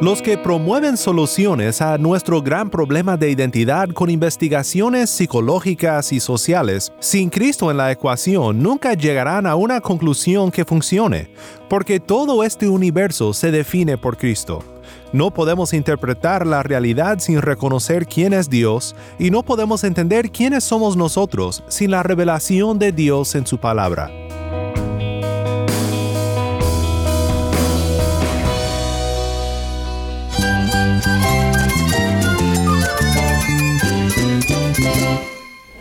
Los que promueven soluciones a nuestro gran problema de identidad con investigaciones psicológicas y sociales, sin Cristo en la ecuación, nunca llegarán a una conclusión que funcione, porque todo este universo se define por Cristo. No podemos interpretar la realidad sin reconocer quién es Dios y no podemos entender quiénes somos nosotros sin la revelación de Dios en su palabra.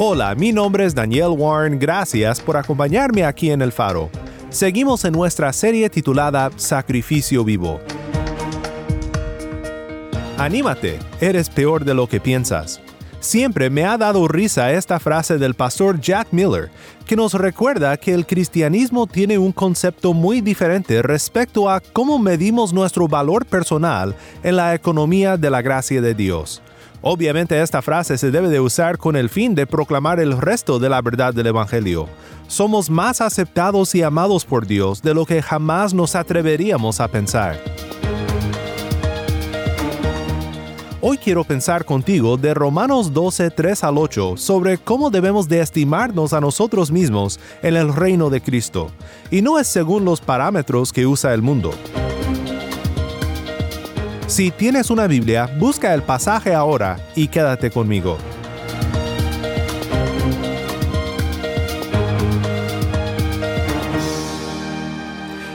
Hola, mi nombre es Daniel Warren, gracias por acompañarme aquí en El Faro. Seguimos en nuestra serie titulada Sacrificio Vivo. Anímate, eres peor de lo que piensas. Siempre me ha dado risa esta frase del pastor Jack Miller, que nos recuerda que el cristianismo tiene un concepto muy diferente respecto a cómo medimos nuestro valor personal en la economía de la gracia de Dios. Obviamente esta frase se debe de usar con el fin de proclamar el resto de la verdad del Evangelio. Somos más aceptados y amados por Dios de lo que jamás nos atreveríamos a pensar. Hoy quiero pensar contigo de Romanos 12, 3 al 8 sobre cómo debemos de estimarnos a nosotros mismos en el reino de Cristo, y no es según los parámetros que usa el mundo. Si tienes una Biblia, busca el pasaje ahora y quédate conmigo.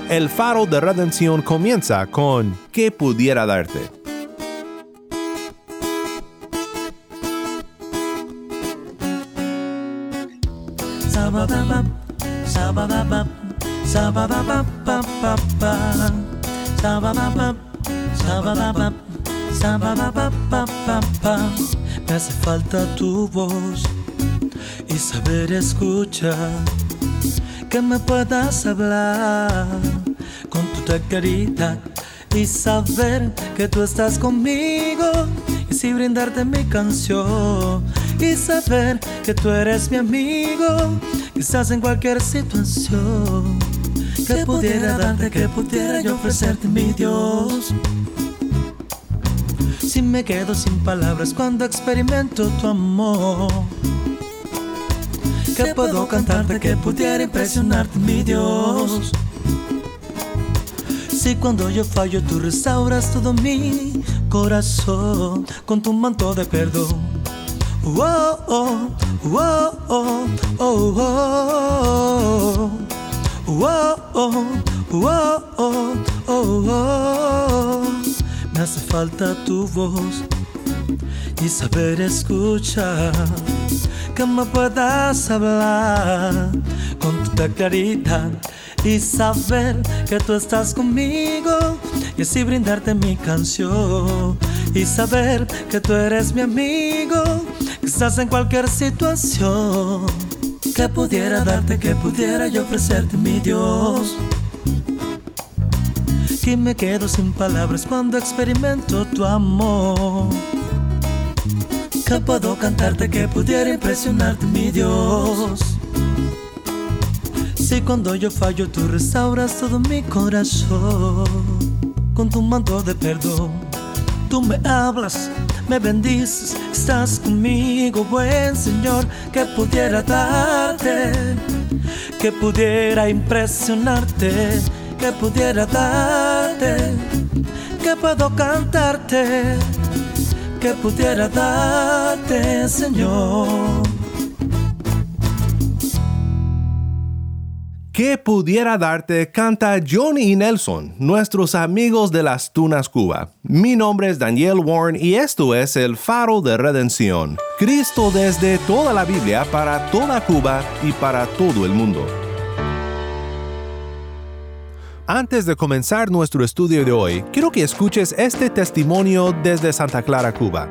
El faro de redención comienza con ¿qué pudiera darte? Me hace falta tu voz y saber escuchar, que me puedas hablar con tu caridad y saber que tú estás conmigo. Y si brindarte mi canción y saber que tú eres mi amigo, quizás en cualquier situación que pudiera darte, que pudiera yo ofrecerte mi Dios. Me quedo sin palabras cuando experimento tu amor, que puedo cantarte, que pudiera impresionarte mi Dios. Si cuando yo fallo tú restauras todo mi corazón con tu manto de perdón. Oh, oh, oh, oh, oh, oh, oh, oh, oh, oh, oh, Me hace falta tu voz y saber escuchar, que me puedas hablar con tu claridad y saber que tú estás conmigo y así brindarte mi canción y saber que tú eres mi amigo, que estás en cualquier situación que pudiera darte, que pudiera yo ofrecerte mi Dios. Que me quedo sin palabras cuando experimento tu amor. Que puedo cantarte, que pudiera impresionarte mi Dios. Si cuando yo fallo tú restauras todo mi corazón con tu manto de perdón. Tú me hablas, me bendices, estás conmigo, buen Señor, que pudiera darte, que pudiera impresionarte, que pudiera darte, que puedo cantarte, que pudiera darte, Señor. ¿Qué pudiera darte? Canta Johnny y Nelson, nuestros amigos de las Tunas Cuba. Mi nombre es Daniel Warren y esto es el Faro de Redención. Cristo desde toda la Biblia para toda Cuba y para todo el mundo. Antes de comenzar nuestro estudio de hoy, quiero que escuches este testimonio desde Santa Clara, Cuba.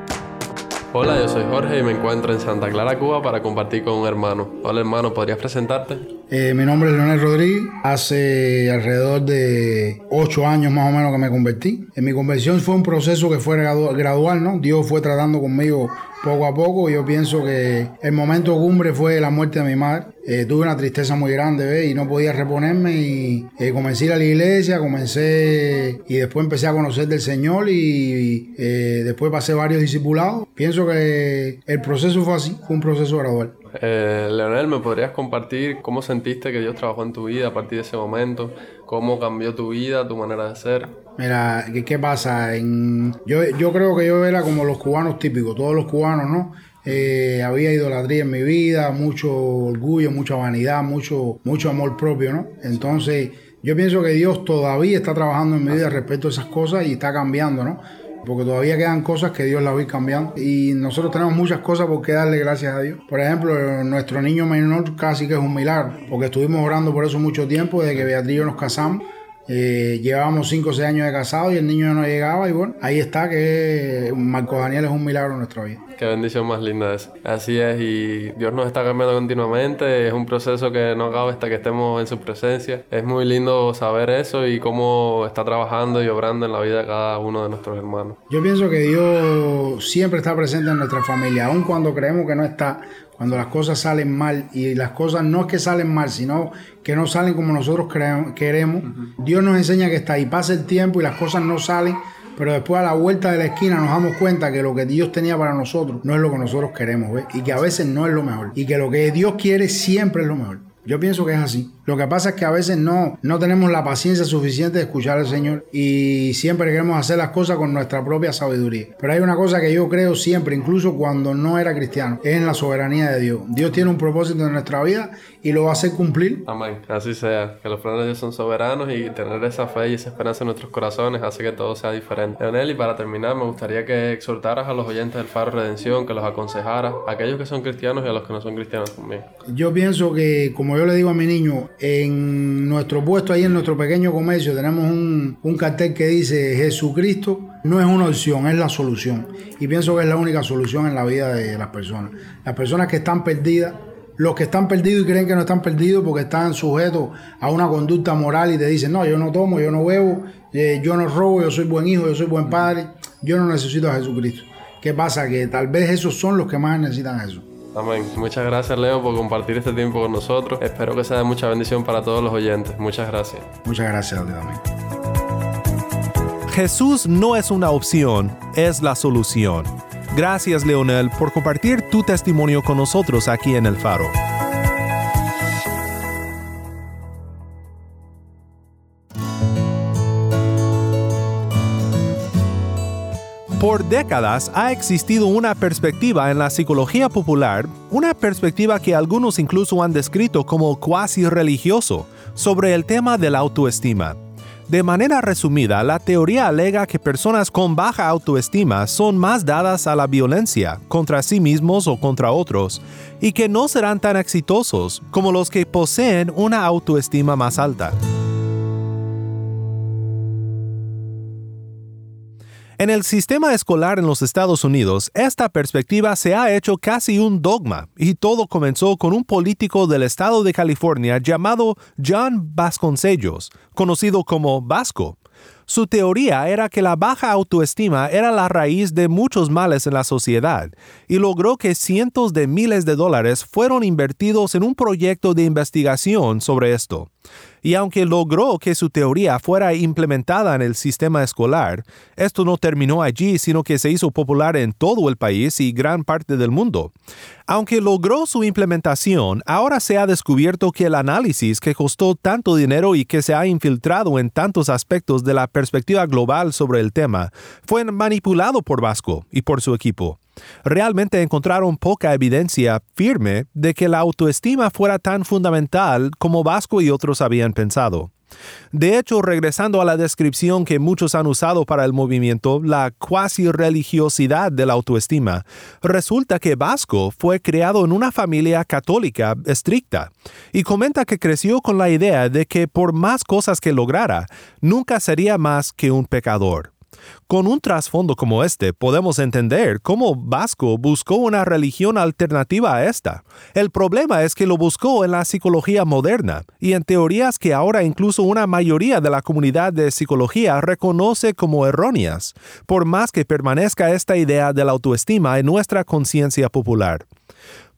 Hola, yo soy Jorge y me encuentro en Santa Clara, Cuba para compartir con un hermano. Hola hermano, ¿podrías presentarte? Eh, mi nombre es Leonel Rodríguez. Hace alrededor de ocho años más o menos que me convertí. En mi conversión fue un proceso que fue gradual, ¿no? Dios fue tratando conmigo poco a poco. Yo pienso que el momento cumbre fue la muerte de mi madre. Eh, tuve una tristeza muy grande ¿ves? y no podía reponerme y eh, comencé a ir a la iglesia, comencé y después empecé a conocer del Señor y eh, después pasé varios discipulados. Pienso que el proceso fue así, fue un proceso gradual. Leonel, ¿me podrías compartir cómo sentiste que Dios trabajó en tu vida a partir de ese momento? ¿Cómo cambió tu vida, tu manera de ser? Mira, ¿qué, pasa? Yo, yo creo que yo era como los cubanos típicos, todos los cubanos, ¿no? Eh, había idolatría en mi vida, mucho orgullo, mucha vanidad, mucho, mucho amor propio, ¿no? Entonces, yo pienso que Dios todavía está trabajando en mi vida respecto a esas cosas y está cambiando, ¿no? Porque todavía quedan cosas que Dios las va cambiando. Y nosotros tenemos muchas cosas por qué darle gracias a Dios. Por ejemplo, nuestro niño menor casi que es un milagro. Porque estuvimos orando por eso mucho tiempo, desde que Beatriz y yo nos casamos. Eh, llevábamos 5 o 6 años de casado y el niño no llegaba y bueno, ahí está que Marco Daniel es un milagro en nuestra vida. Qué bendición más linda es. Así es, y Dios nos está cambiando continuamente. Es un proceso que no acaba hasta que estemos en su presencia. Es muy lindo saber eso y cómo está trabajando y obrando en la vida de cada uno de nuestros hermanos. Yo pienso que Dios siempre está presente en nuestra familia, aun cuando creemos que no está, cuando las cosas salen mal y las cosas no es que salen mal, sino que no salen como nosotros queremos. Dios nos enseña que está ahí. Pasa el tiempo y las cosas no salen pero después a la vuelta de la esquina nos damos cuenta que lo que Dios tenía para nosotros no es lo que nosotros queremos, ¿ves? Y que a veces no es lo mejor. Y que lo que Dios quiere siempre es lo mejor. Yo pienso que es así. Lo que pasa es que a veces no, no tenemos la paciencia suficiente de escuchar al Señor y siempre queremos hacer las cosas con nuestra propia sabiduría. Pero hay una cosa que yo creo siempre, incluso cuando no era cristiano, es en la soberanía de Dios. Dios tiene un propósito en nuestra vida y lo va a hacer cumplir. Amén. Así sea. Que los planes de Dios son soberanos y tener esa fe y esa esperanza en nuestros corazones hace que todo sea diferente. Leonel, y para terminar, me gustaría que exhortaras a los oyentes del Faro Redención, que los aconsejaras, a aquellos que son cristianos y a los que no son cristianos también. Yo pienso que, como yo le digo a mi niño, en nuestro puesto ahí en nuestro pequeño comercio tenemos un, cartel que dice Jesucristo no es una opción, es la solución. Y pienso que es la única solución en la vida de las personas. Las personas que están perdidas, los que están perdidos y creen que no están perdidos porque están sujetos a una conducta moral y te dicen, no, yo no tomo, yo no bebo, eh, yo no robo, yo soy buen hijo, yo soy buen padre, yo no necesito a Jesucristo. ¿Qué pasa? Que tal vez esos son los que más necesitan eso. Amén. Muchas gracias, Leo, por compartir este tiempo con nosotros. Espero que sea de mucha bendición para todos los oyentes. Muchas gracias. Muchas gracias, Leo. Jesús no es una opción, es la solución. Gracias, Leonel, por compartir tu testimonio con nosotros aquí en El Faro. Por décadas ha existido una perspectiva en la psicología popular, una perspectiva que algunos incluso han descrito como cuasi religioso, sobre el tema de la autoestima. De manera resumida, la teoría alega que personas con baja autoestima son más dadas a la violencia contra sí mismos o contra otros, y que no serán tan exitosos como los que poseen una autoestima más alta. En el sistema escolar en los Estados Unidos, esta perspectiva se ha hecho casi un dogma, y todo comenzó con un político del estado de California llamado John Vasconcellos, conocido como Vasco. Su teoría era que la baja autoestima era la raíz de muchos males en la sociedad y logró que cientos de miles de dólares fueron invertidos en un proyecto de investigación sobre esto y aunque logró que su teoría fuera implementada en el sistema escolar, esto no terminó allí, sino que se hizo popular en todo el país y gran parte del mundo. Aunque logró su implementación, ahora se ha descubierto que el análisis que costó tanto dinero y que se ha infiltrado en tantos aspectos de la perspectiva global sobre el tema fue manipulado por Vasco y por su equipo realmente encontraron poca evidencia firme de que la autoestima fuera tan fundamental como Vasco y otros habían pensado. De hecho, regresando a la descripción que muchos han usado para el movimiento, la cuasi religiosidad de la autoestima, resulta que Vasco fue creado en una familia católica estricta y comenta que creció con la idea de que por más cosas que lograra, nunca sería más que un pecador. Con un trasfondo como este, podemos entender cómo Vasco buscó una religión alternativa a esta. El problema es que lo buscó en la psicología moderna y en teorías que ahora incluso una mayoría de la comunidad de psicología reconoce como erróneas, por más que permanezca esta idea de la autoestima en nuestra conciencia popular.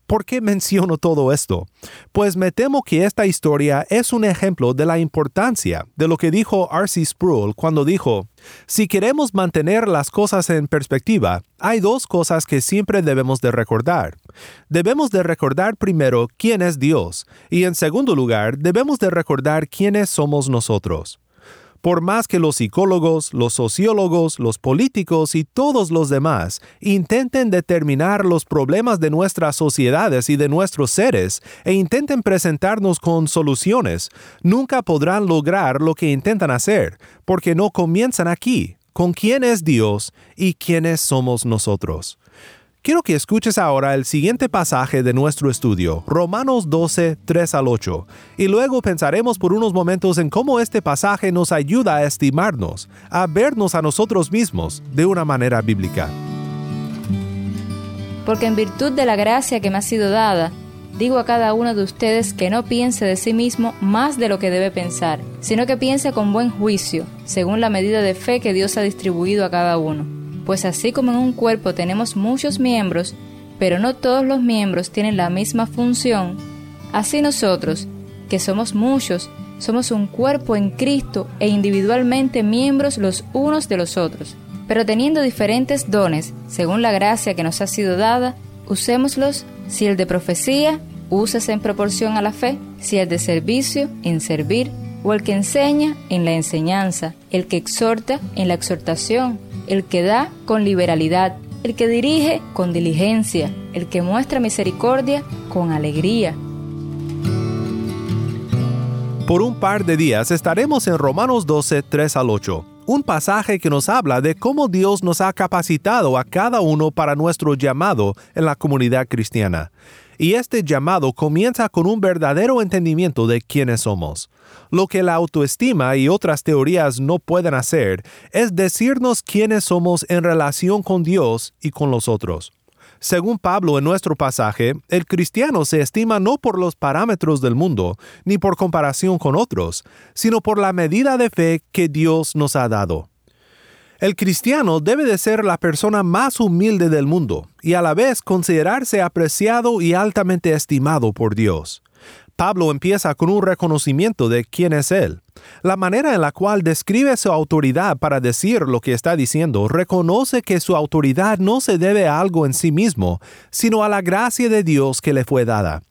¿Por qué menciono todo esto? Pues me temo que esta historia es un ejemplo de la importancia de lo que dijo R.C. Sproul cuando dijo, si queremos mantener las cosas en perspectiva, hay dos cosas que siempre debemos de recordar. Debemos de recordar primero quién es Dios y en segundo lugar debemos de recordar quiénes somos nosotros. Por más que los psicólogos, los sociólogos, los políticos y todos los demás intenten determinar los problemas de nuestras sociedades y de nuestros seres e intenten presentarnos con soluciones, nunca podrán lograr lo que intentan hacer, porque no comienzan aquí, con quién es Dios y quiénes somos nosotros. Quiero que escuches ahora el siguiente pasaje de nuestro estudio, Romanos 12, 3 al 8, y luego pensaremos por unos momentos en cómo este pasaje nos ayuda a estimarnos, a vernos a nosotros mismos de una manera bíblica. Porque en virtud de la gracia que me ha sido dada, digo a cada uno de ustedes que no piense de sí mismo más de lo que debe pensar, sino que piense con buen juicio, según la medida de fe que Dios ha distribuido a cada uno pues así como en un cuerpo tenemos muchos miembros, pero no todos los miembros tienen la misma función, así nosotros, que somos muchos, somos un cuerpo en Cristo e individualmente miembros los unos de los otros. Pero teniendo diferentes dones, según la gracia que nos ha sido dada, usémoslos, si el de profecía, úsese en proporción a la fe, si el de servicio, en servir, o el que enseña, en la enseñanza, el que exhorta, en la exhortación, el que da con liberalidad, el que dirige con diligencia, el que muestra misericordia con alegría. Por un par de días estaremos en Romanos 12, 3 al 8, un pasaje que nos habla de cómo Dios nos ha capacitado a cada uno para nuestro llamado en la comunidad cristiana. Y este llamado comienza con un verdadero entendimiento de quiénes somos. Lo que la autoestima y otras teorías no pueden hacer es decirnos quiénes somos en relación con Dios y con los otros. Según Pablo en nuestro pasaje, el cristiano se estima no por los parámetros del mundo, ni por comparación con otros, sino por la medida de fe que Dios nos ha dado. El cristiano debe de ser la persona más humilde del mundo y a la vez considerarse apreciado y altamente estimado por Dios. Pablo empieza con un reconocimiento de quién es Él. La manera en la cual describe su autoridad para decir lo que está diciendo reconoce que su autoridad no se debe a algo en sí mismo, sino a la gracia de Dios que le fue dada.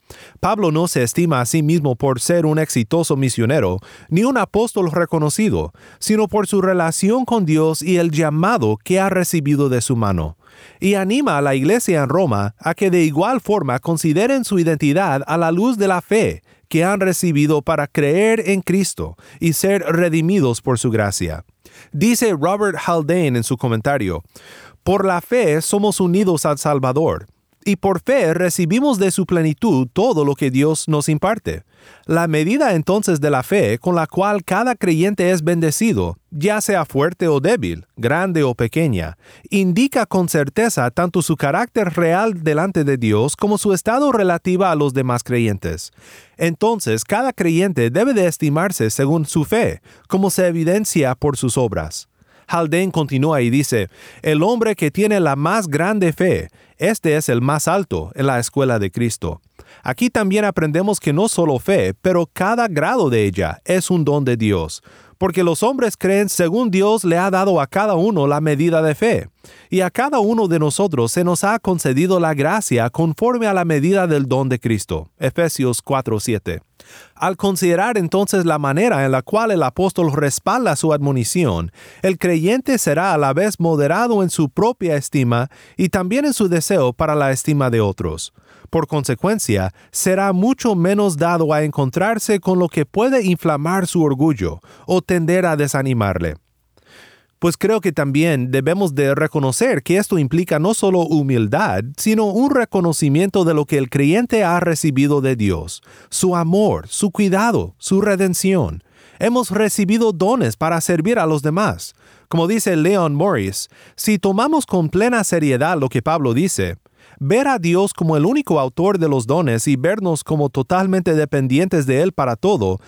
Pablo no se estima a sí mismo por ser un exitoso misionero, ni un apóstol reconocido, sino por su relación con Dios y el llamado que ha recibido de su mano y anima a la iglesia en Roma a que de igual forma consideren su identidad a la luz de la fe que han recibido para creer en Cristo y ser redimidos por su gracia. Dice Robert Haldane en su comentario, por la fe somos unidos al Salvador, y por fe recibimos de su plenitud todo lo que Dios nos imparte. La medida entonces de la fe con la cual cada creyente es bendecido, ya sea fuerte o débil, grande o pequeña, indica con certeza tanto su carácter real delante de Dios como su estado relativo a los demás creyentes. Entonces, cada creyente debe de estimarse según su fe, como se evidencia por sus obras. Haldane continúa y dice, el hombre que tiene la más grande fe, este es el más alto en la escuela de Cristo. Aquí también aprendemos que no solo fe, pero cada grado de ella es un don de Dios, porque los hombres creen según Dios le ha dado a cada uno la medida de fe, y a cada uno de nosotros se nos ha concedido la gracia conforme a la medida del don de Cristo. Efesios 4:7. Al considerar entonces la manera en la cual el apóstol respalda su admonición, el creyente será a la vez moderado en su propia estima y también en su deseo para la estima de otros Por consecuencia, será mucho menos dado a encontrarse con lo que puede inflamar su orgullo o tender a desanimarle. Pues creo que también debemos de reconocer que esto implica no solo humildad, sino un reconocimiento de lo que el creyente ha recibido de Dios, su amor, su cuidado, su redención. Hemos recibido dones para servir a los demás. Como dice Leon Morris, si tomamos con plena seriedad lo que Pablo dice, ver a Dios como el único autor de los dones y vernos como totalmente dependientes de Él para todo,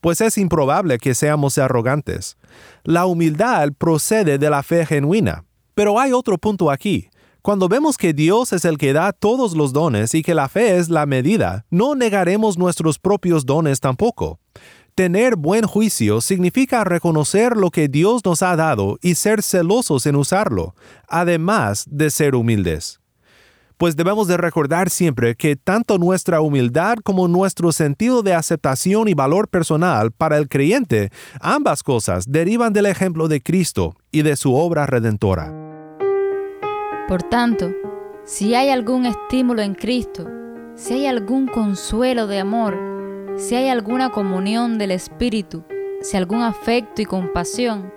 pues es improbable que seamos arrogantes. La humildad procede de la fe genuina. Pero hay otro punto aquí. Cuando vemos que Dios es el que da todos los dones y que la fe es la medida, no negaremos nuestros propios dones tampoco. Tener buen juicio significa reconocer lo que Dios nos ha dado y ser celosos en usarlo, además de ser humildes pues debemos de recordar siempre que tanto nuestra humildad como nuestro sentido de aceptación y valor personal para el creyente, ambas cosas derivan del ejemplo de Cristo y de su obra redentora. Por tanto, si hay algún estímulo en Cristo, si hay algún consuelo de amor, si hay alguna comunión del Espíritu, si algún afecto y compasión,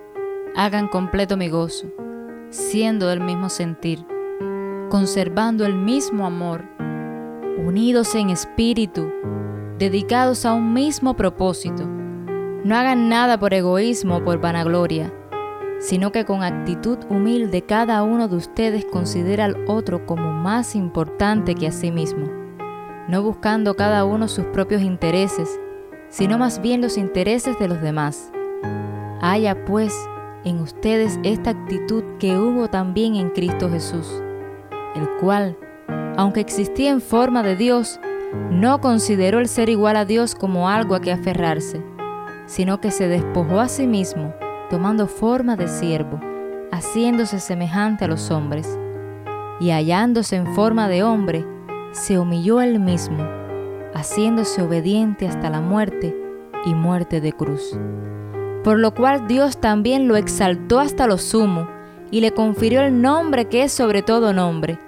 hagan completo mi gozo, siendo del mismo sentir conservando el mismo amor, unidos en espíritu, dedicados a un mismo propósito. No hagan nada por egoísmo o por vanagloria, sino que con actitud humilde cada uno de ustedes considera al otro como más importante que a sí mismo, no buscando cada uno sus propios intereses, sino más bien los intereses de los demás. Haya pues en ustedes esta actitud que hubo también en Cristo Jesús el cual, aunque existía en forma de Dios, no consideró el ser igual a Dios como algo a que aferrarse, sino que se despojó a sí mismo, tomando forma de siervo, haciéndose semejante a los hombres, y hallándose en forma de hombre, se humilló él mismo, haciéndose obediente hasta la muerte y muerte de cruz. Por lo cual Dios también lo exaltó hasta lo sumo, y le confirió el nombre que es sobre todo nombre,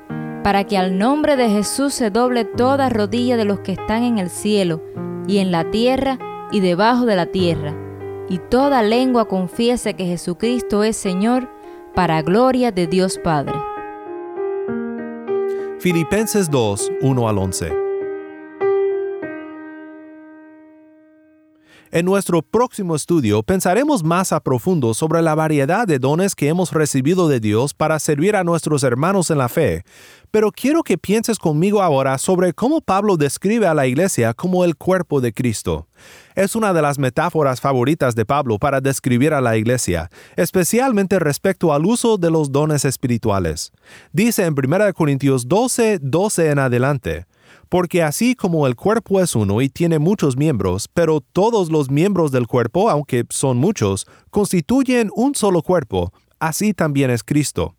para que al nombre de Jesús se doble toda rodilla de los que están en el cielo, y en la tierra, y debajo de la tierra, y toda lengua confiese que Jesucristo es Señor, para gloria de Dios Padre. Filipenses 2, 1 al 11 En nuestro próximo estudio pensaremos más a profundo sobre la variedad de dones que hemos recibido de Dios para servir a nuestros hermanos en la fe, pero quiero que pienses conmigo ahora sobre cómo Pablo describe a la iglesia como el cuerpo de Cristo. Es una de las metáforas favoritas de Pablo para describir a la iglesia, especialmente respecto al uso de los dones espirituales. Dice en 1 Corintios 12, 12 en adelante, porque así como el cuerpo es uno y tiene muchos miembros, pero todos los miembros del cuerpo, aunque son muchos, constituyen un solo cuerpo, así también es Cristo.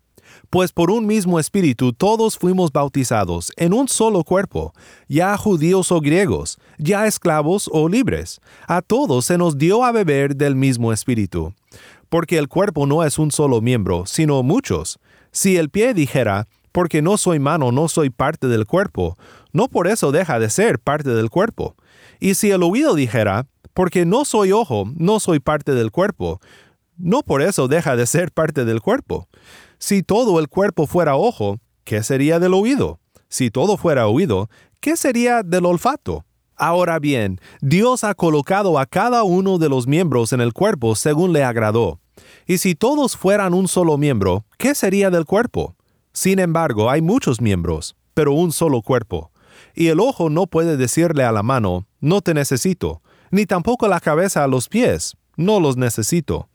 Pues por un mismo espíritu todos fuimos bautizados en un solo cuerpo, ya judíos o griegos, ya esclavos o libres. A todos se nos dio a beber del mismo espíritu. Porque el cuerpo no es un solo miembro, sino muchos. Si el pie dijera, porque no soy mano, no soy parte del cuerpo, no por eso deja de ser parte del cuerpo. Y si el oído dijera, porque no soy ojo, no soy parte del cuerpo, no por eso deja de ser parte del cuerpo. Si todo el cuerpo fuera ojo, ¿qué sería del oído? Si todo fuera oído, ¿qué sería del olfato? Ahora bien, Dios ha colocado a cada uno de los miembros en el cuerpo según le agradó. Y si todos fueran un solo miembro, ¿qué sería del cuerpo? Sin embargo, hay muchos miembros, pero un solo cuerpo. Y el ojo no puede decirle a la mano, no te necesito, ni tampoco la cabeza a los pies, no los necesito.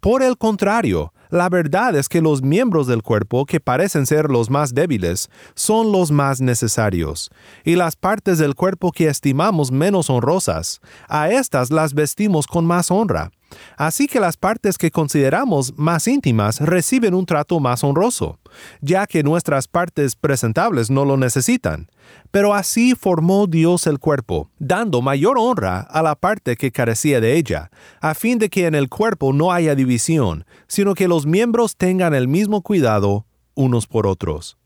Por el contrario, la verdad es que los miembros del cuerpo que parecen ser los más débiles son los más necesarios, y las partes del cuerpo que estimamos menos honrosas, a estas las vestimos con más honra. Así que las partes que consideramos más íntimas reciben un trato más honroso, ya que nuestras partes presentables no lo necesitan. Pero así formó Dios el cuerpo, dando mayor honra a la parte que carecía de ella, a fin de que en el cuerpo no haya división, sino que los miembros tengan el mismo cuidado unos por otros.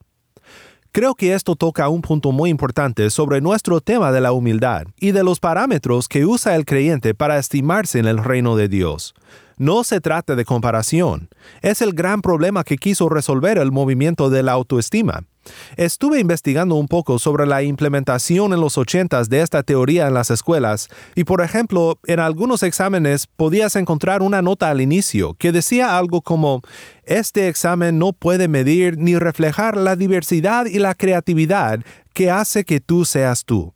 Creo que esto toca un punto muy importante sobre nuestro tema de la humildad y de los parámetros que usa el creyente para estimarse en el reino de Dios. No se trata de comparación. Es el gran problema que quiso resolver el movimiento de la autoestima. Estuve investigando un poco sobre la implementación en los 80 de esta teoría en las escuelas y por ejemplo, en algunos exámenes podías encontrar una nota al inicio que decía algo como este examen no puede medir ni reflejar la diversidad y la creatividad que hace que tú seas tú.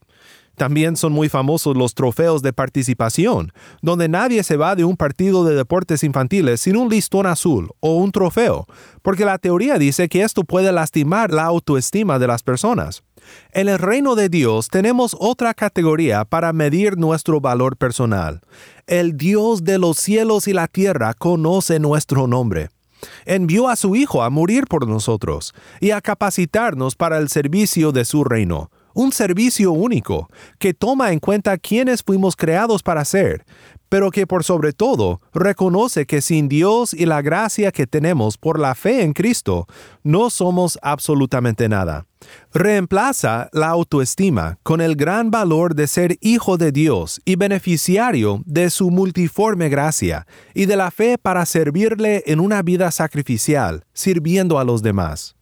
También son muy famosos los trofeos de participación, donde nadie se va de un partido de deportes infantiles sin un listón azul o un trofeo, porque la teoría dice que esto puede lastimar la autoestima de las personas. En el reino de Dios tenemos otra categoría para medir nuestro valor personal. El Dios de los cielos y la tierra conoce nuestro nombre. Envió a su Hijo a morir por nosotros y a capacitarnos para el servicio de su reino un servicio único que toma en cuenta quiénes fuimos creados para ser, pero que por sobre todo reconoce que sin Dios y la gracia que tenemos por la fe en Cristo, no somos absolutamente nada. Reemplaza la autoestima con el gran valor de ser hijo de Dios y beneficiario de su multiforme gracia y de la fe para servirle en una vida sacrificial, sirviendo a los demás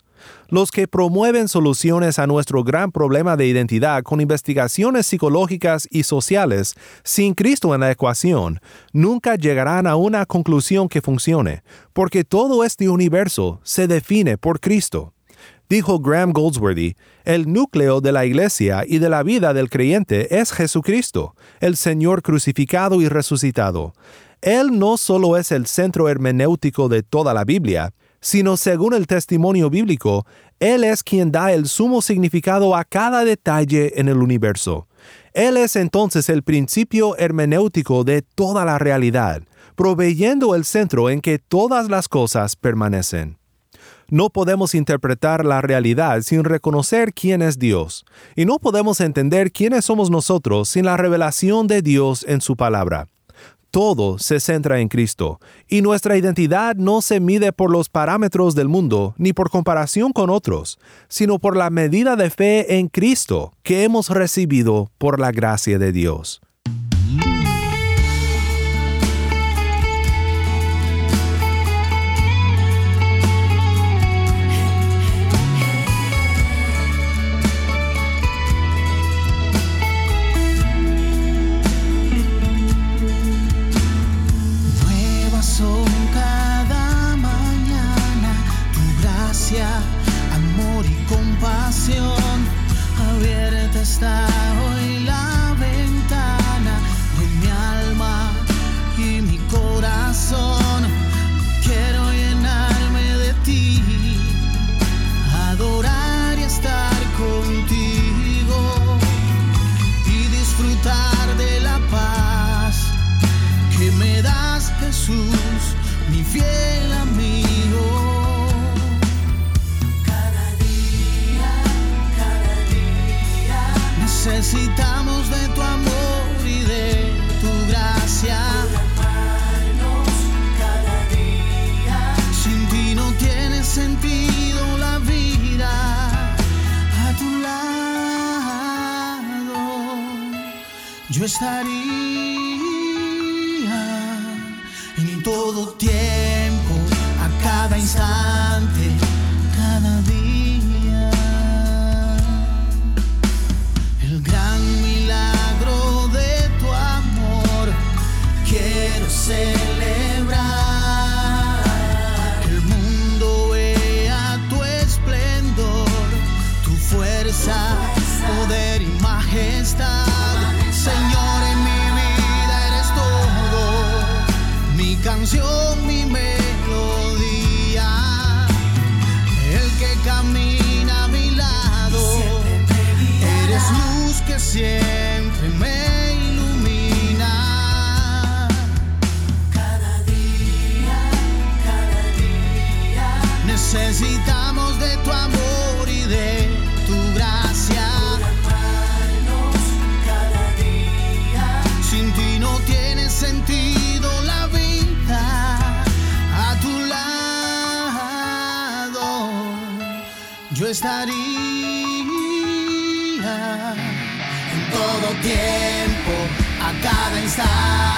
los que promueven soluciones a nuestro gran problema de identidad con investigaciones psicológicas y sociales sin Cristo en la ecuación, nunca llegarán a una conclusión que funcione, porque todo este universo se define por Cristo. Dijo Graham Goldsworthy, el núcleo de la iglesia y de la vida del creyente es Jesucristo, el Señor crucificado y resucitado. Él no solo es el centro hermenéutico de toda la Biblia, sino según el testimonio bíblico, Él es quien da el sumo significado a cada detalle en el universo. Él es entonces el principio hermenéutico de toda la realidad, proveyendo el centro en que todas las cosas permanecen. No podemos interpretar la realidad sin reconocer quién es Dios, y no podemos entender quiénes somos nosotros sin la revelación de Dios en su palabra todo se centra en Cristo, y nuestra identidad no se mide por los parámetros del mundo ni por comparación con otros, sino por la medida de fe en Cristo que hemos recibido por la gracia de Dios. stop. Estaría todo tiempo, a cada instante, cada canción, mi melodía, el que camina a mi lado, eres luz que siempre. estaría en todo tiempo, a cada instante.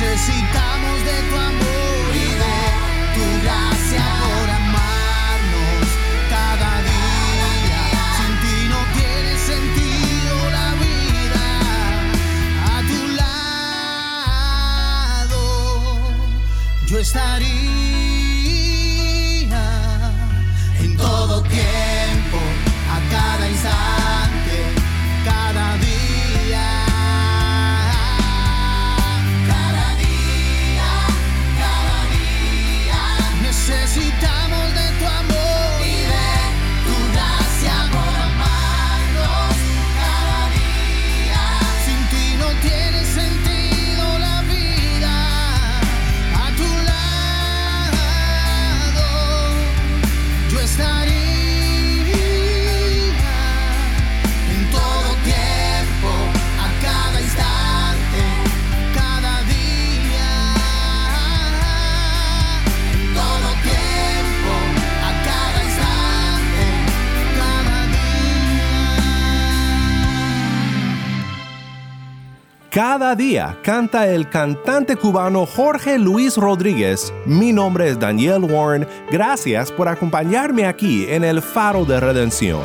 Necesitamos de tu amor y de tu gracia por amarnos cada día. Sin ti no tiene sentido la vida. A tu lado yo estaría Cada día canta el cantante cubano Jorge Luis Rodríguez. Mi nombre es Daniel Warren. Gracias por acompañarme aquí en el Faro de Redención.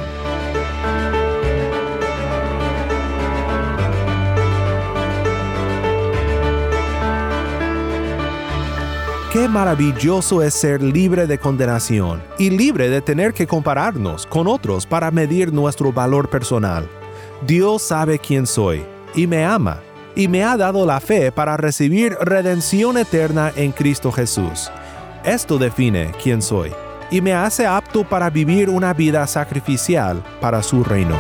Qué maravilloso es ser libre de condenación y libre de tener que compararnos con otros para medir nuestro valor personal. Dios sabe quién soy y me ama y me ha dado la fe para recibir redención eterna en Cristo Jesús. Esto define quién soy y me hace apto para vivir una vida sacrificial para su reino.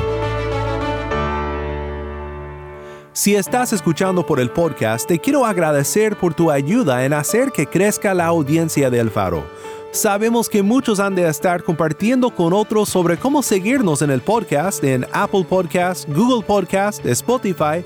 Si estás escuchando por el podcast, te quiero agradecer por tu ayuda en hacer que crezca la audiencia del faro. Sabemos que muchos han de estar compartiendo con otros sobre cómo seguirnos en el podcast en Apple Podcast, Google Podcast, Spotify